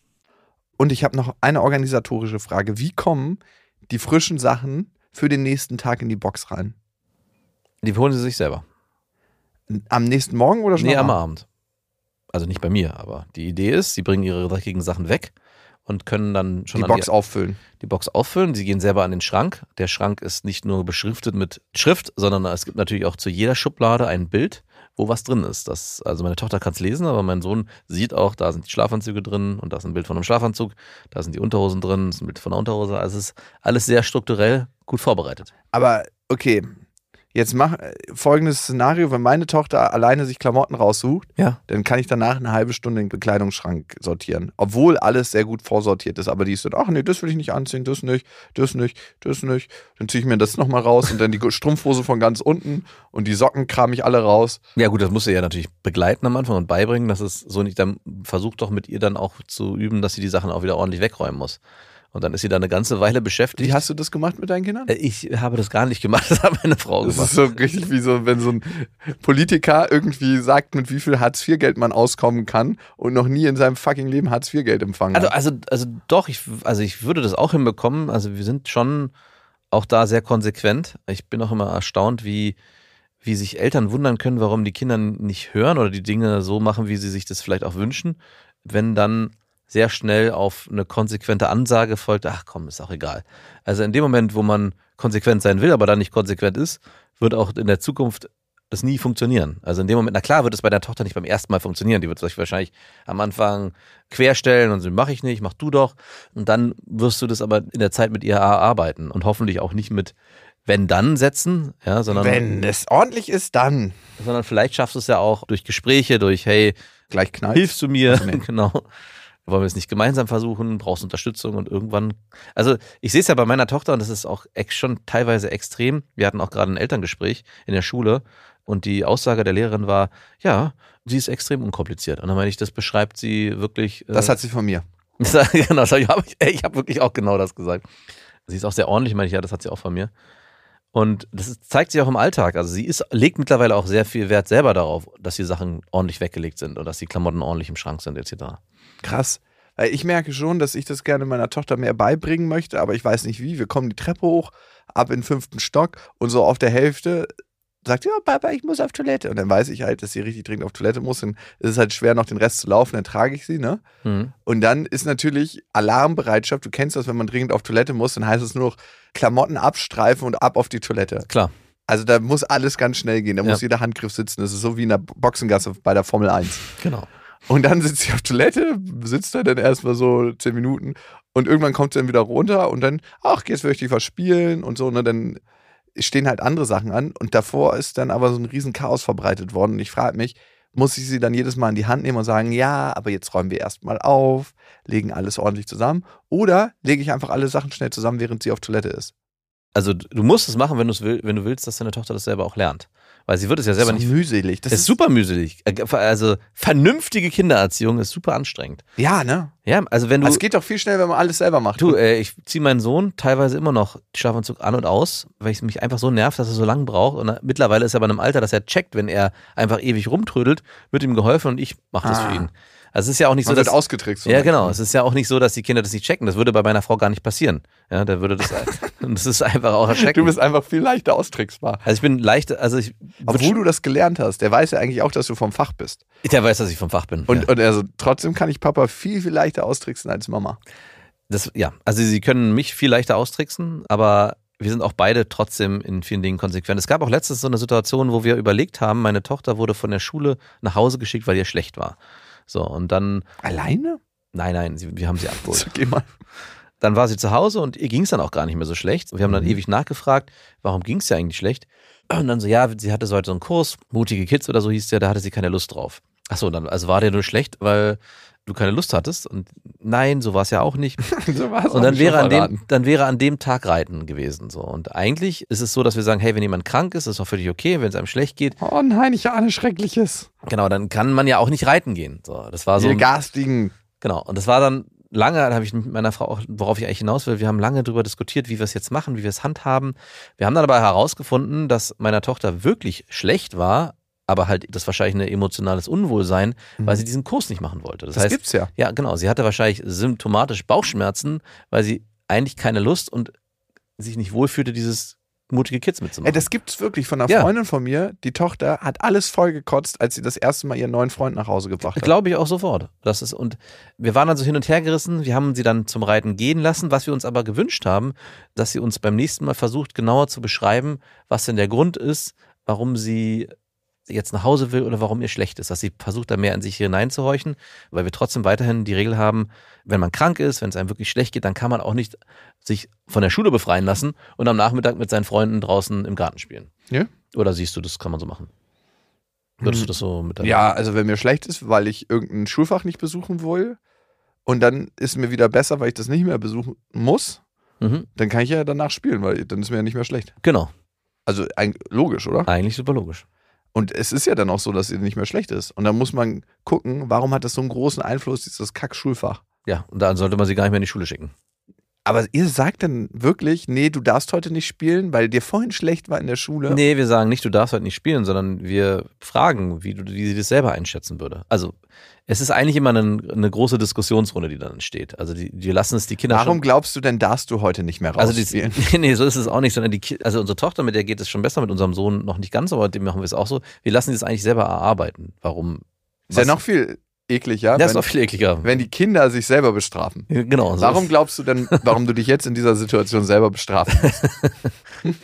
Und ich habe noch eine organisatorische Frage. Wie kommen die frischen Sachen für den nächsten Tag in die Box rein? Die holen sie sich selber. Am nächsten Morgen oder schon Nee, am Abend. Also nicht bei mir, aber die Idee ist, sie bringen ihre dreckigen Sachen weg und können dann schon die Box die, auffüllen? die Box auffüllen. Sie gehen selber an den Schrank. Der Schrank ist nicht nur beschriftet mit Schrift, sondern es gibt natürlich auch zu jeder Schublade ein Bild, wo was drin ist. Das, also meine Tochter kann es lesen, aber mein Sohn sieht auch, da sind die Schlafanzüge drin und da ist ein Bild von einem Schlafanzug, da sind die Unterhosen drin, das ist ein Bild von einer Unterhose. Also es ist alles sehr strukturell gut vorbereitet. Aber okay, jetzt mach äh, folgendes Szenario, wenn meine Tochter alleine sich Klamotten raussucht, Ja. dann kann ich danach eine halbe Stunde den Bekleidungsschrank sortieren. Obwohl alles sehr gut vorsortiert ist, aber die ist so, ach nee, das will ich nicht anziehen, das nicht, das nicht, das nicht. Dann ziehe ich mir das nochmal raus und dann die Strumpfhose von ganz unten und die Socken kram ich alle raus. Ja gut, das musst du ja natürlich begleiten am Anfang und beibringen, dass es so nicht, dann versucht doch mit ihr dann auch zu üben, dass sie die Sachen auch wieder ordentlich wegräumen muss. Und dann ist sie da eine ganze Weile beschäftigt. Wie hast du das gemacht mit deinen Kindern? Äh, Ich habe das gar nicht gemacht, das hat meine Frau Das gemacht. ist so richtig wie so, wenn so ein Politiker irgendwie sagt, mit wie viel Hartz-IV-Geld man auskommen kann und noch nie in seinem fucking Leben Hartz-IV-Geld empfangen Also, hat. also, also doch, ich, also ich würde das auch hinbekommen. Also wir sind schon auch da sehr konsequent. Ich bin auch immer erstaunt, wie, wie sich Eltern wundern können, warum die Kinder nicht hören oder die Dinge so machen, wie sie sich das vielleicht auch wünschen, wenn dann sehr schnell auf eine konsequente Ansage folgt, ach komm, ist auch egal. Also in dem Moment, wo man konsequent sein will, aber dann nicht konsequent ist, wird auch in der Zukunft das nie funktionieren. Also in dem Moment, na klar, wird es bei der Tochter nicht beim ersten Mal funktionieren. Die wird sich wahrscheinlich am Anfang querstellen und so, mach ich nicht, mach du doch. Und dann wirst du das aber in der Zeit mit ihr erarbeiten und hoffentlich auch nicht mit wenn dann setzen, ja, sondern Wenn es ordentlich ist, dann sondern vielleicht schaffst du es ja auch durch Gespräche, durch hey, gleich knallt. hilfst du mir? genau. Wollen wir es nicht gemeinsam versuchen? Brauchst Unterstützung und irgendwann. Also ich sehe es ja bei meiner Tochter und das ist auch schon teilweise extrem. Wir hatten auch gerade ein Elterngespräch in der Schule und die Aussage der Lehrerin war, ja, sie ist extrem unkompliziert. Und dann meine ich, das beschreibt sie wirklich. äh, Das hat sie von mir. genau, ich habe ich, ich hab wirklich auch genau das gesagt. Sie ist auch sehr ordentlich, meine ich, ja, das hat sie auch von mir. Und das zeigt sich auch im Alltag. Also sie ist, legt mittlerweile auch sehr viel Wert selber darauf, dass die Sachen ordentlich weggelegt sind und dass die Klamotten ordentlich im Schrank sind, etc. Krass. Ich merke schon, dass ich das gerne meiner Tochter mehr beibringen möchte, aber ich weiß nicht wie. Wir kommen die Treppe hoch, ab in den fünften Stock und so auf der Hälfte sagt, ja, Papa, ich muss auf Toilette. Und dann weiß ich halt, dass sie richtig dringend auf Toilette muss. Dann ist es halt schwer, noch den Rest zu laufen, dann trage ich sie, ne? Mhm. Und dann ist natürlich Alarmbereitschaft. Du kennst das, wenn man dringend auf Toilette muss, dann heißt es nur noch Klamotten abstreifen und ab auf die Toilette. Klar. Also da muss alles ganz schnell gehen. Da Ja. muss jeder Handgriff sitzen. Das ist so wie in der Boxengasse bei der Formel 1. Genau. Und dann sitzt sie auf Toilette, sitzt da dann erstmal so zehn Minuten und irgendwann kommt sie dann wieder runter und dann, ach, jetzt möchte ich was spielen und so. Ne, dann stehen halt andere Sachen an und davor ist dann aber so ein riesen Chaos verbreitet worden. Und ich frage mich, muss ich sie dann jedes Mal in die Hand nehmen und sagen, ja, aber jetzt räumen wir erstmal auf, legen alles ordentlich zusammen oder lege ich einfach alle Sachen schnell zusammen, während sie auf Toilette ist? Also du musst es machen, wenn, wenn du willst, dass deine Tochter das selber auch lernt. Weil sie wird es ja selber das ist nicht. mühselig. Das Das ist super mühselig. Äh, Also vernünftige Kindererziehung ist super anstrengend. Ja, ne? Ja, also wenn du. Es geht doch viel schneller, wenn man alles selber macht. Du, äh, ich ziehe meinen Sohn teilweise immer noch Schlafanzug an und aus, weil es mich einfach so nervt, dass er so lange braucht. Und mittlerweile ist er bei einem Alter, dass er checkt, wenn er einfach ewig rumtrödelt, wird ihm geholfen und ich mache das Ah. für ihn. Also es ist ja auch nicht man so, wird dass ausgetrickst. ja, genau. Es ist ja auch nicht so, dass die Kinder das nicht checken. Das würde bei meiner Frau gar nicht passieren. Ja, da würde das, und das ist einfach auch erschreckend. Du bist einfach viel leichter austricksbar. also ich bin leicht, also ich, Obwohl du das gelernt hast. Der weiß ja eigentlich auch, dass du vom Fach bist. der weiß, dass ich vom Fach bin. Und, ja. und also trotzdem kann ich Papa viel, viel leichter austricksen als Mama. Das, ja, also sie können mich viel leichter austricksen, aber wir sind auch beide trotzdem in vielen Dingen konsequent. Es gab auch letztens so eine Situation, wo wir überlegt haben, meine Tochter wurde von der Schule nach Hause geschickt, weil ihr schlecht war. So, und dann, Alleine? nein, nein, sie, wir haben sie abgeholt. So, geh mal. Dann war sie zu Hause und ihr ging es dann auch gar nicht mehr so schlecht. Wir haben dann Mhm. ewig nachgefragt, warum ging es ja eigentlich schlecht? Und dann so, ja, sie hatte so heute so einen Kurs, mutige Kids oder so hieß der, da hatte sie keine Lust drauf. Ach so, dann, also war der nur schlecht, weil du keine Lust hattest? Und nein, so war es ja auch nicht. so war's Und auch dann wäre, an dem, dann wäre an dem Tag Reiten gewesen. So. Und eigentlich ist es so, dass wir sagen, hey, wenn jemand krank ist, ist auch völlig okay, wenn es einem schlecht geht. Oh nein, ich ahne Schreckliches. Genau, dann kann man ja auch nicht reiten gehen. So, das war so. Ihr garstigen. Genau. Und das war dann lange, da habe ich mit meiner Frau auch, worauf ich eigentlich hinaus will, wir haben lange darüber diskutiert, wie wir es jetzt machen, wie wir es handhaben. Wir haben dann aber herausgefunden, dass meiner Tochter wirklich schlecht war, aber halt das wahrscheinlich ein emotionales Unwohlsein, weil sie diesen Kurs nicht machen wollte. Das, Das heißt, gibt's ja. ja, genau. Sie hatte wahrscheinlich symptomatisch Bauchschmerzen, weil sie eigentlich keine Lust und sich nicht wohlfühlte, dieses mutige Kids mitzumachen. Ey, das gibt's wirklich von einer Ja. Freundin von mir. Die Tochter hat alles vollgekotzt, als sie das erste Mal ihren neuen Freund nach Hause gebracht hat. Glaube ich auch sofort. Das ist, und wir waren dann so hin und her gerissen. Wir haben sie dann zum Reiten gehen lassen. Was wir uns aber gewünscht haben, dass sie uns beim nächsten Mal versucht, genauer zu beschreiben, was denn der Grund ist, warum sie jetzt nach Hause will oder warum ihr schlecht ist. Dass sie versucht, da mehr in sich hineinzuhorchen, weil wir trotzdem weiterhin die Regel haben, wenn man krank ist, wenn es einem wirklich schlecht geht, dann kann man auch nicht sich von der Schule befreien lassen und am Nachmittag mit seinen Freunden draußen im Garten spielen. Ja. Oder siehst du, das kann man so machen? Würdest du das so mit Ja, also wenn mir schlecht ist, weil ich irgendein Schulfach nicht besuchen will und dann ist mir wieder besser, weil ich das nicht mehr besuchen muss, Mhm. dann kann ich ja danach spielen, weil dann ist mir ja nicht mehr schlecht. Genau. Also ein, logisch, oder? Eigentlich super logisch. Und es ist ja dann auch so, dass ihr nicht mehr schlecht ist. Und dann muss man gucken, warum hat das so einen großen Einfluss, dieses Kack-Schulfach. Ja, und dann sollte man sie gar nicht mehr in die Schule schicken. Aber ihr sagt dann wirklich, nee, du darfst heute nicht spielen, weil dir vorhin schlecht war in der Schule. Nee, wir sagen nicht, du darfst heute nicht spielen, sondern wir fragen, wie, du, wie sie das selber einschätzen würde. Also, es ist eigentlich immer eine, eine große Diskussionsrunde, die dann entsteht. Also, die, wir lassen es die Kinder Warum schon. glaubst du denn, darfst du heute nicht mehr Also, die, nee, nee, so ist es auch nicht, sondern die, also unsere Tochter, mit der geht es schon besser, mit unserem Sohn noch nicht ganz, aber dem machen wir es auch so. Wir lassen sie es eigentlich selber erarbeiten. Warum? ist ja was- noch viel eklig, ja? Das ist auch viel ekliger. wenn die Kinder sich selber bestrafen. Genau. so Warum glaubst du denn, warum du dich jetzt in dieser Situation selber bestrafen musst?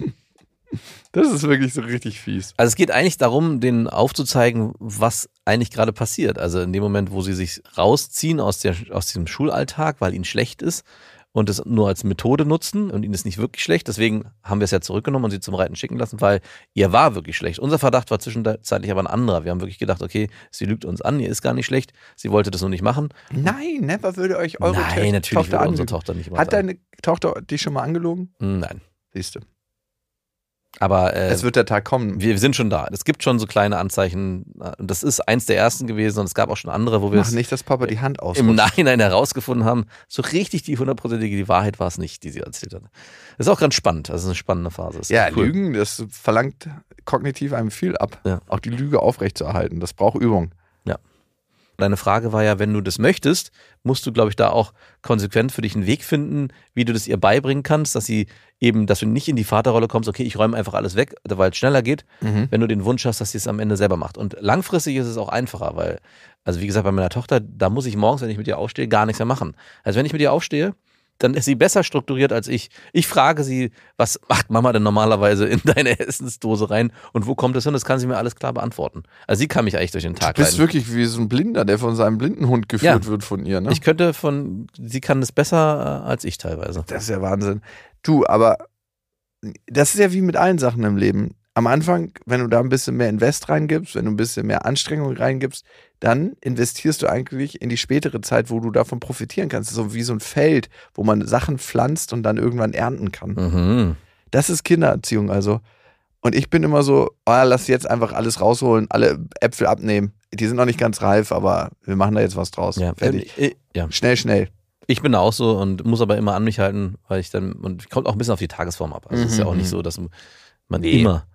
Das ist wirklich so richtig fies. Also es geht eigentlich darum, denen aufzuzeigen, was eigentlich gerade passiert. Also in dem Moment, wo sie sich rausziehen aus, der, aus diesem Schulalltag, weil ihnen schlecht ist und es nur als Methode nutzen und ihnen ist nicht wirklich schlecht. Deswegen haben wir es ja zurückgenommen und sie zum Reiten schicken lassen, weil ihr war wirklich schlecht. Unser Verdacht war zwischenzeitlich aber ein anderer. Wir haben wirklich gedacht, okay, sie lügt uns an, ihr ist gar nicht schlecht. Sie wollte das nur nicht machen. Nein, never würde euch eure Nein, natürlich Tochter würde unsere. Tochter nicht immer Hat deine Tochter dich schon mal angelogen? Nein. Siehst du. Aber äh, Es wird der Tag kommen. wir, sind schon da. Es gibt schon so kleine Anzeichen. Und das ist eins der ersten gewesen und es gab auch schon andere, wo wir Mach nicht, dass Papa die Hand im ausrutscht. Nachhinein herausgefunden haben, so richtig die hundertprozentige die Wahrheit war es nicht, die sie erzählt hat. Das ist auch ganz spannend. Das ist eine spannende Phase. Ja, cool. Lügen, das verlangt kognitiv einem viel ab. Ja. Auch die Lüge aufrechtzuerhalten, das braucht Übung. Deine Frage war ja, wenn du das möchtest, musst du, glaube ich, da auch konsequent für dich einen Weg finden, wie du das ihr beibringen kannst, dass sie eben, dass du nicht in die Vaterrolle kommst, okay, ich räume einfach alles weg, weil es schneller geht, wenn du den Wunsch hast, dass sie es am Ende selber macht. Und langfristig ist es auch einfacher, weil, also wie gesagt, bei meiner Tochter, da muss ich morgens, wenn ich mit ihr aufstehe, gar nichts mehr machen. Also wenn ich mit ihr aufstehe, dann ist sie besser strukturiert als ich. Ich frage sie, was macht Mama denn normalerweise in deine Essensdose rein und wo kommt das hin? Das kann sie mir alles klar beantworten. Also sie kann mich eigentlich durch den Du Tag bist leiten. wirklich wie so ein Blinder, der von seinem Blindenhund geführt Ja. wird von ihr, ne? Ich könnte von, sie kann das besser äh, als ich teilweise. Das ist ja Wahnsinn. Du, aber das ist ja wie mit allen Sachen im Leben. Am Anfang, wenn du da ein bisschen mehr Invest reingibst, wenn du ein bisschen mehr Anstrengung reingibst, dann investierst du eigentlich in die spätere Zeit, wo du davon profitieren kannst. So wie so ein Feld, wo man Sachen pflanzt und dann irgendwann ernten kann. Mhm. Das ist Kindererziehung also. Und ich bin immer so, oh, lass jetzt einfach alles rausholen, alle Äpfel abnehmen. Die sind noch nicht ganz reif, aber wir machen da jetzt was draus. Ja, Fertig. äh, ja. Schnell, schnell. Ich bin da auch so und muss aber immer an mich halten, weil ich dann, und kommt auch ein bisschen auf die Tagesform ab. Also es ist ja auch nicht so, dass man Nee. immer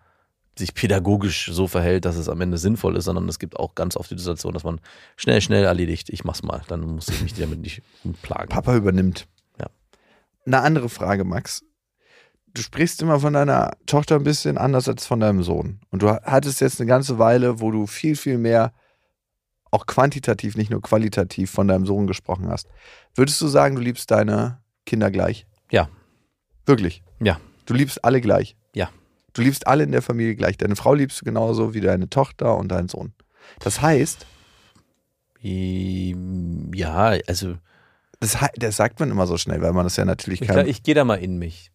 sich pädagogisch so verhält, dass es am Ende sinnvoll ist, sondern es gibt auch ganz oft die Situation, dass man schnell, schnell erledigt, ich mach's mal, dann muss ich mich damit nicht plagen. Papa übernimmt. Ja. Eine andere Frage, Max. Du sprichst immer von deiner Tochter ein bisschen anders als von deinem Sohn. Und du hattest jetzt eine ganze Weile, wo du viel, viel mehr auch quantitativ, nicht nur qualitativ von deinem Sohn gesprochen hast. Würdest du sagen, du liebst deine Kinder gleich? Ja. Wirklich? Ja. Du liebst alle gleich? Ja. Du liebst alle in der Familie gleich. Deine Frau liebst du genauso wie deine Tochter und deinen Sohn. Das heißt, Ähm, Ja, also das, das sagt man immer so schnell, weil man das ja natürlich ich, kann. glaub, ich gehe da mal in mich.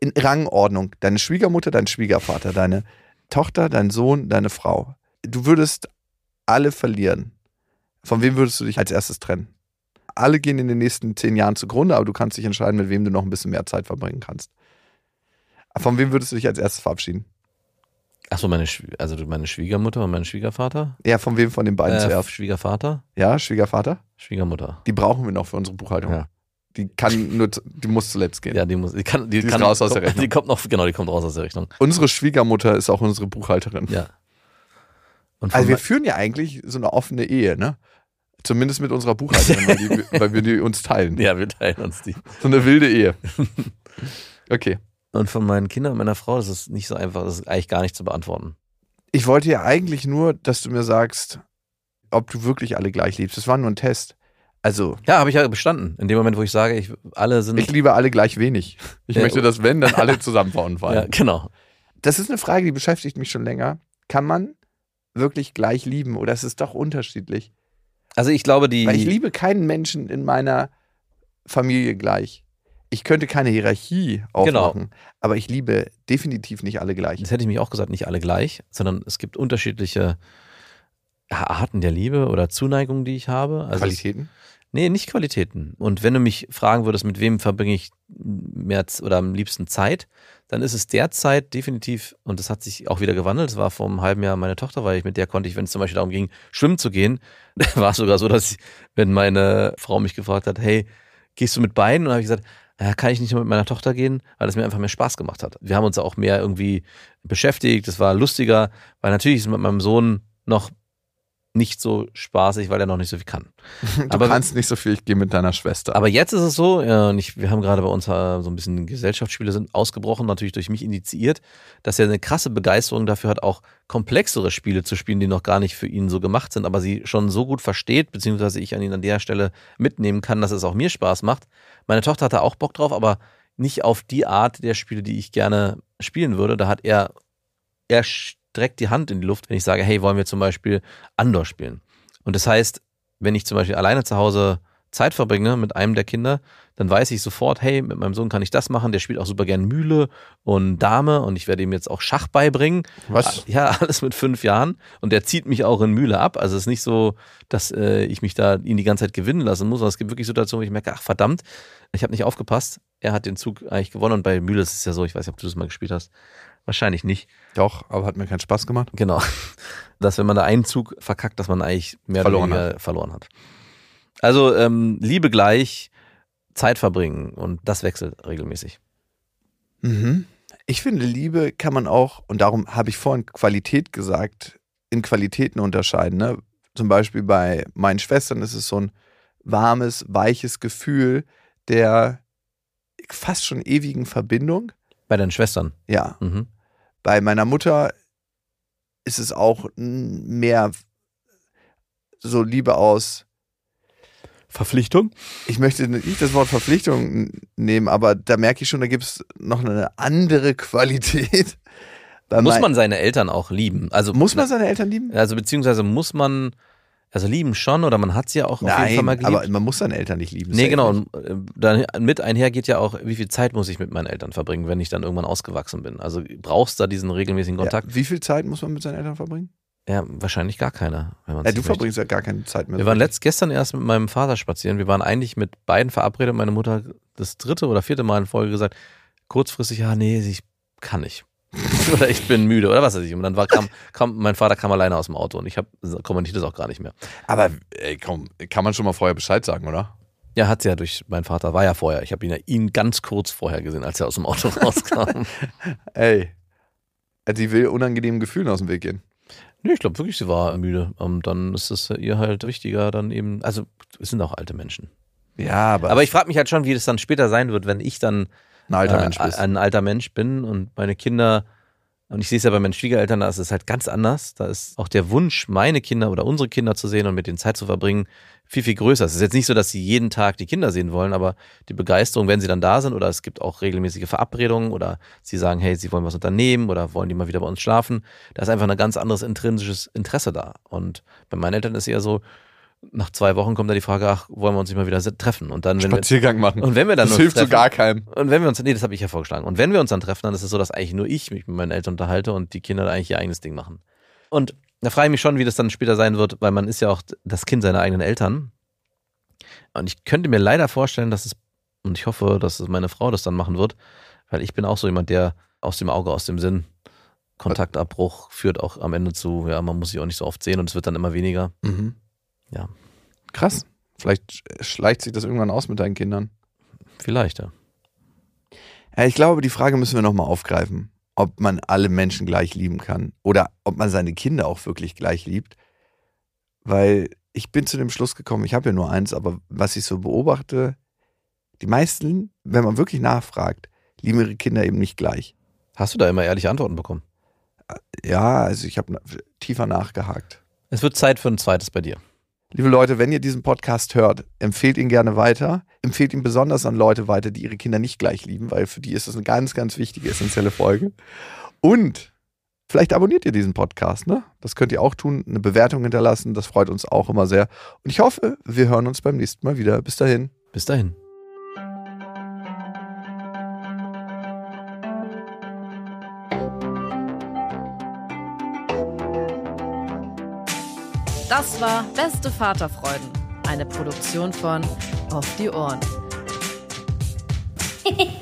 in Rangordnung. Deine Schwiegermutter, dein Schwiegervater, deine Tochter, dein Sohn, deine Frau. Du würdest alle verlieren. Von wem würdest du dich als erstes trennen? Alle gehen in den nächsten zehn Jahren zugrunde, aber du kannst dich entscheiden, mit wem du noch ein bisschen mehr Zeit verbringen kannst. Von wem würdest du dich als erstes verabschieden? Achso, meine, Schwie- also meine Schwiegermutter und mein Schwiegervater? Ja, von wem von den beiden Äh, zuerst? Schwiegervater? Ja, Schwiegervater? Schwiegermutter. Die brauchen wir noch für unsere Buchhaltung. Ja. Die kann nur, die muss zuletzt gehen. Ja, die muss, die kann, die, Die ist kann, raus aus der kommt- Rechnung. Die kommt noch, genau, die kommt raus aus der Rechnung. Unsere Schwiegermutter ist auch unsere Buchhalterin. Ja. Und Also wir führen ja eigentlich so eine offene Ehe, ne? Zumindest mit unserer Buchhalterin, weil, die, weil wir die uns teilen. ja, wir teilen uns die. So eine wilde Ehe. Okay. Und von meinen Kindern und meiner Frau, das ist nicht so einfach, das ist eigentlich gar nicht zu beantworten. Ich wollte ja eigentlich nur, dass du mir sagst, ob du wirklich alle gleich liebst. Das war nur ein Test. Also, Ja, habe ich ja bestanden. In dem Moment, wo ich sage, ich, alle sind. ich liebe alle gleich wenig. Ich Ja, möchte, dass wenn, dann alle zusammen ja, fallen. genau. Das ist eine Frage, die beschäftigt mich schon länger. Kann man wirklich gleich lieben oder ist es doch unterschiedlich? Also ich glaube, die. Weil ich liebe keinen Menschen in meiner Familie gleich. Ich könnte keine Hierarchie Genau. aufmachen, aber ich liebe definitiv nicht alle gleich. Das hätte ich mich auch gesagt, nicht alle gleich, sondern es gibt unterschiedliche Arten der Liebe oder Zuneigung, die ich habe. Also Qualitäten? Nee, nicht Qualitäten. Und wenn du mich fragen würdest, mit wem verbringe ich mehr oder am liebsten Zeit, dann ist es derzeit definitiv, und das hat sich auch wieder gewandelt, es war vor einem halben Jahr meine Tochter, weil ich mit der konnte ich, wenn es zum Beispiel darum ging, schwimmen zu gehen, war es sogar so, dass ich, wenn meine Frau mich gefragt hat, hey, gehst du mit beiden? Und dann habe ich gesagt, ja, kann ich nicht nur mit meiner Tochter gehen, weil es mir einfach mehr Spaß gemacht hat. Wir haben uns auch mehr irgendwie beschäftigt, es war lustiger, weil natürlich ist mit meinem Sohn noch nicht so spaßig, weil er noch nicht so viel kann. Du Aber- kannst nicht so viel, ich gehe mit deiner Schwester. Aber jetzt ist es so, ja, und ich, wir haben gerade bei uns äh, so ein bisschen Gesellschaftsspiele sind ausgebrochen, natürlich durch mich initiiert, dass er eine krasse Begeisterung dafür hat, auch komplexere Spiele zu spielen, die noch gar nicht für ihn so gemacht sind, aber sie schon so gut versteht, beziehungsweise ich an ihn an der Stelle mitnehmen kann, dass es auch mir Spaß macht. Meine Tochter hat da auch Bock drauf, aber nicht auf die Art der Spiele, die ich gerne spielen würde. Da hat er, er streckt die Hand in die Luft, wenn ich sage, hey, wollen wir zum Beispiel Andor spielen? Und das heißt, wenn ich zum Beispiel alleine zu Hause Zeit verbringe mit einem der Kinder, dann weiß ich sofort, hey, mit meinem Sohn kann ich das machen. Der spielt auch super gern Mühle und Dame und ich werde ihm jetzt auch Schach beibringen. Was? Ja, alles mit fünf Jahren. Und der zieht mich auch in Mühle ab. Also es ist nicht so, dass äh, ich mich da ihn die ganze Zeit gewinnen lassen muss, sondern es gibt wirklich Situationen, wo ich merke, ach verdammt, ich habe nicht aufgepasst. Er hat den Zug eigentlich gewonnen und bei Mühle ist es ja so, ich weiß nicht, ob du das mal gespielt hast. Wahrscheinlich nicht. Doch, aber hat mir keinen Spaß gemacht. Genau. Dass wenn man da einen Zug verkackt, dass man eigentlich mehr Verloren oder weniger verloren hat. Also ähm, Liebe gleich, Zeit verbringen und das wechselt regelmäßig. Mhm. Ich finde, Liebe kann man auch, und darum habe ich vorhin Qualität gesagt, in Qualitäten unterscheiden. Ne? Zum Beispiel bei meinen Schwestern ist es so ein warmes, weiches Gefühl der fast schon ewigen Verbindung. Bei deinen Schwestern. Ja. Mhm. Bei meiner Mutter ist es auch mehr so Liebe aus. Verpflichtung? Ich möchte nicht das Wort Verpflichtung nehmen, aber da merke ich schon, da gibt es noch eine andere Qualität. Bei Muss man seine Eltern auch lieben? Also muss man seine Eltern lieben? Also beziehungsweise muss man, also lieben schon oder man hat sie ja auch auf jeden Fall Nein, mal geliebt. aber man muss seine Eltern nicht lieben. Nee, genau. Und äh, dann mit einher geht ja auch, wie viel Zeit muss ich mit meinen Eltern verbringen, wenn ich dann irgendwann ausgewachsen bin. Also brauchst du da diesen regelmäßigen Kontakt? Ja, wie viel Zeit muss man mit seinen Eltern verbringen? Ja, wahrscheinlich gar keiner. Wenn Ja, du möchte. verbringst ja gar keine Zeit mehr. Wir waren letzt gestern erst mit meinem Vater spazieren. Wir waren eigentlich mit beiden verabredet. Meine Mutter das dritte oder vierte Mal in Folge gesagt, kurzfristig, ja, nee, ich kann nicht. oder ich bin müde oder was weiß ich. Und dann war, kam, kam, mein Vater kam alleine aus dem Auto und ich hab, kommentiert das auch gar nicht mehr. Aber ey, komm, kann man schon mal vorher Bescheid sagen, oder? Ja, hat sie ja durch, mein Vater war ja vorher. Ich habe ihn ja ihn ganz kurz vorher gesehen, als er aus dem Auto rauskam. Ey, sie will unangenehmen Gefühlen aus dem Weg gehen. nee, ich glaube wirklich, sie war müde. Und dann ist es ihr halt wichtiger, dann eben, also es sind auch alte Menschen. Ja, aber, Aber ich frage mich halt schon, wie das dann später sein wird, wenn ich dann ein alter äh, Mensch bist. ein alter Mensch bin und meine Kinder, und ich sehe es ja bei meinen Schwiegereltern, da ist es halt ganz anders. Da ist auch der Wunsch, meine Kinder oder unsere Kinder zu sehen und mit denen Zeit zu verbringen, viel, viel größer. Es ist jetzt nicht so, dass sie jeden Tag die Kinder sehen wollen, aber die Begeisterung, wenn sie dann da sind oder es gibt auch regelmäßige Verabredungen oder sie sagen, hey, sie wollen was unternehmen oder wollen die mal wieder bei uns schlafen, da ist einfach ein ganz anderes intrinsisches Interesse da. Und bei meinen Eltern ist eher so, nach zwei Wochen kommt dann die Frage, ach, wollen wir uns nicht mal wieder treffen? Und dann, wenn wir, Spaziergang machen. und wenn wir dann das hilft so treffen, gar keinem. und wenn wir uns, nee, das habe ich ja vorgeschlagen. Und wenn wir uns dann treffen, dann ist es so, dass eigentlich nur ich mich mit meinen Eltern unterhalte und die Kinder dann eigentlich ihr eigenes Ding machen. Und da frage ich mich schon, wie das dann später sein wird, weil man ist ja auch das Kind seiner eigenen Eltern. Und ich könnte mir leider vorstellen, dass es, und ich hoffe, dass es meine Frau das dann machen wird, weil ich bin auch so jemand, der aus dem Auge, aus dem Sinn, Kontaktabbruch führt auch am Ende zu, ja, man muss sich auch nicht so oft sehen und es wird dann immer weniger. Mhm. Ja. Krass. Vielleicht schleicht sich das irgendwann aus mit deinen Kindern. Vielleicht, ja. Ja, ich glaube, die Frage müssen wir nochmal aufgreifen, ob man alle Menschen gleich lieben kann oder ob man seine Kinder auch wirklich gleich liebt. Weil ich bin zu dem Schluss gekommen, ich habe ja nur eins, aber was ich so beobachte, die meisten, wenn man wirklich nachfragt, lieben ihre Kinder eben nicht gleich. Hast du da immer ehrliche Antworten bekommen? Ja, also ich habe tiefer nachgehakt. Es wird Zeit für ein zweites bei dir. Liebe Leute, wenn ihr diesen Podcast hört, empfehlt ihn gerne weiter. Empfehlt ihn besonders an Leute weiter, die ihre Kinder nicht gleich lieben, weil für die ist das eine ganz, ganz wichtige, essentielle Folge. Und vielleicht abonniert ihr diesen Podcast, ne? Das könnt ihr auch tun, eine Bewertung hinterlassen, das freut uns auch immer sehr. Und ich hoffe, wir hören uns beim nächsten Mal wieder. Bis dahin. Bis dahin. Das war Beste Vaterfreuden, eine Produktion von Auf die Ohren.